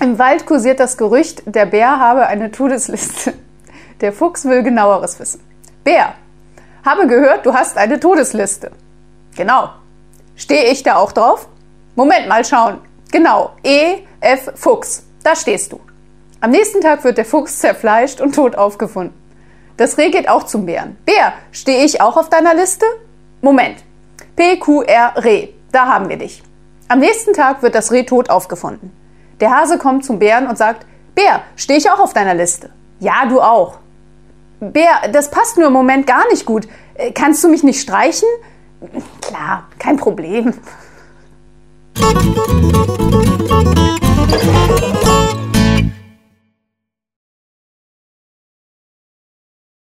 Im Wald kursiert das Gerücht, der Bär habe eine Todesliste. Der Fuchs will genaueres wissen. Bär, habe gehört, du hast eine Todesliste. Genau. Stehe ich da auch drauf? Moment, mal schauen. Genau, E, F, Fuchs. Da stehst du. Am nächsten Tag wird der Fuchs zerfleischt und tot aufgefunden. Das Reh geht auch zum Bären. Bär, stehe ich auch auf deiner Liste? Moment. P, Q, R, Reh. Da haben wir dich. Am nächsten Tag wird das Reh tot aufgefunden. Der Hase kommt zum Bären und sagt, Bär, stehe ich auch auf deiner Liste? Ja, du auch. Bär, das passt nur im Moment gar nicht gut. Äh, kannst du mich nicht streichen? Klar, kein Problem.